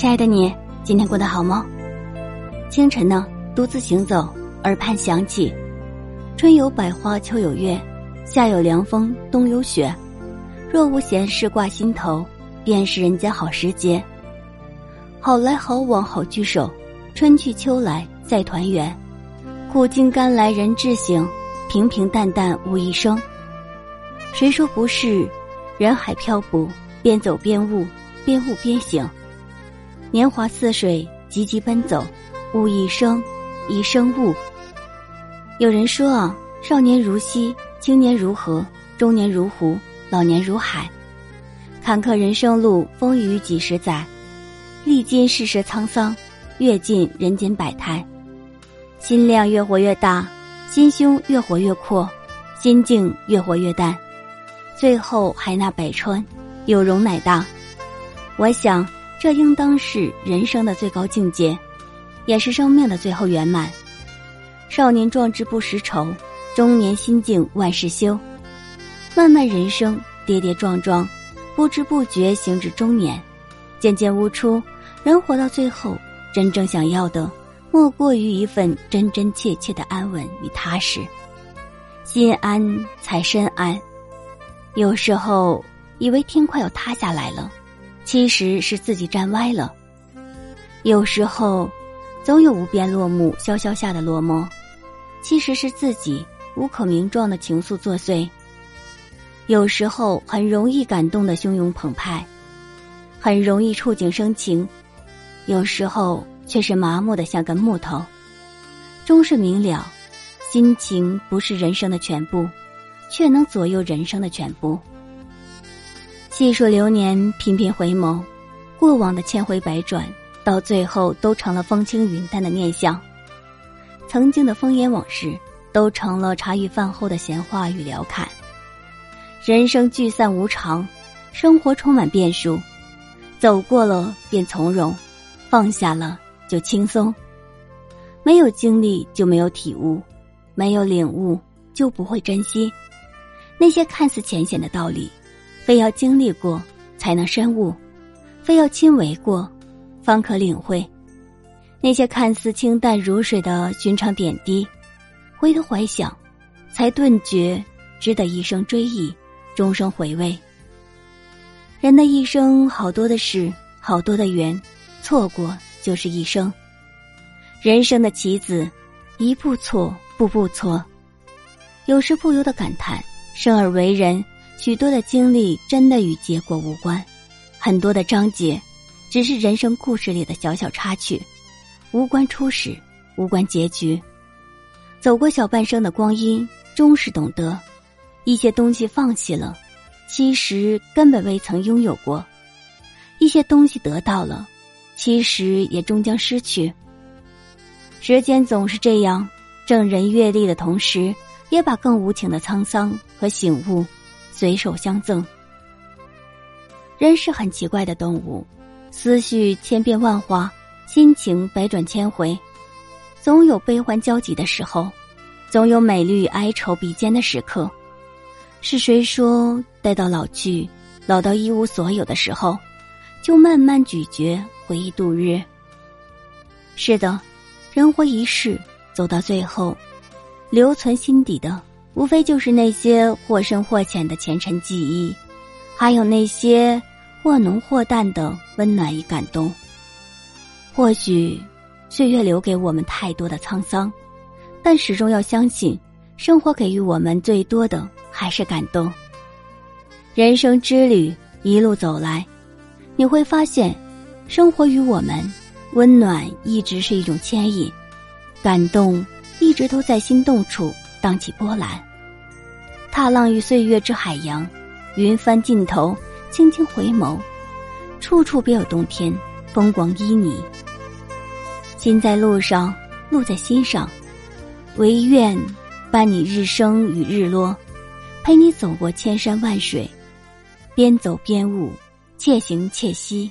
亲爱的你，今天过得好吗？清晨呢，独自行走，耳畔响起，春有百花，秋有月，夏有凉风，冬有雪。若无闲事挂心头，便是人间好时节。好来好往好聚首，春去秋来再团圆。苦尽甘来人自省，平平淡淡悟一生。谁说不是？人海漂泊，边走边悟，边悟边醒。年华似水，急急奔走，悟一生，一生悟。有人说啊，少年如溪，青年如河，中年如湖，老年如海。坎坷人生路，风雨几十载，历经世事沧桑，阅尽人间百态。心量越活越大，心胸越活越阔，心境越活越淡，最后海纳百川，有容乃大。我想。这应当是人生的最高境界，也是生命的最后圆满。少年壮志不识愁，中年心境万事休。漫漫人生，跌跌撞撞，不知不觉行至中年，渐渐悟出，人活到最后，真正想要的，莫过于一份真真切切的安稳与踏实。心安才身安。有时候以为天快要塌下来了。其实是自己站歪了。有时候，总有无边落木萧萧下的落寞，其实是自己无可名状的情愫作祟。有时候很容易感动的汹涌澎湃，很容易触景生情；有时候却是麻木的像根木头。终是明了，心情不是人生的全部，却能左右人生的全部。细数流年，频频回眸，过往的千回百转，到最后都成了风轻云淡的念想；曾经的烽烟往事，都成了茶余饭后的闲话与聊侃。人生聚散无常，生活充满变数，走过了便从容，放下了就轻松。没有经历就没有体悟，没有领悟就不会珍惜那些看似浅显的道理。非要经历过才能深悟，非要亲为过，方可领会。那些看似清淡如水的寻常点滴，回头怀想，才顿觉值得一生追忆，终生回味。人的一生好多的事，好多的缘，错过就是一生。人生的棋子，一步错，步步错。有时不由得感叹：生而为人。许多的经历真的与结果无关，很多的章节只是人生故事里的小小插曲，无关初始，无关结局。走过小半生的光阴，终是懂得，一些东西放弃了，其实根本未曾拥有过；一些东西得到了，其实也终将失去。时间总是这样，正人阅历的同时，也把更无情的沧桑和醒悟。随手相赠。人是很奇怪的动物，思绪千变万化，心情百转千回，总有悲欢交集的时候，总有美丽与哀愁比肩的时刻。是谁说，待到老去，老到一无所有的时候，就慢慢咀嚼回忆度日？是的，人活一世，走到最后，留存心底的。无非就是那些或深或浅的前尘记忆，还有那些或浓或淡的温暖与感动。或许岁月留给我们太多的沧桑，但始终要相信，生活给予我们最多的还是感动。人生之旅一路走来，你会发现，生活与我们温暖一直是一种牵引，感动一直都在心动处。荡起波澜，踏浪于岁月之海洋，云帆尽头，轻轻回眸，处处别有洞天，风光旖旎。心在路上，路在心上，唯愿伴你日升与日落，陪你走过千山万水，边走边悟，且行且惜。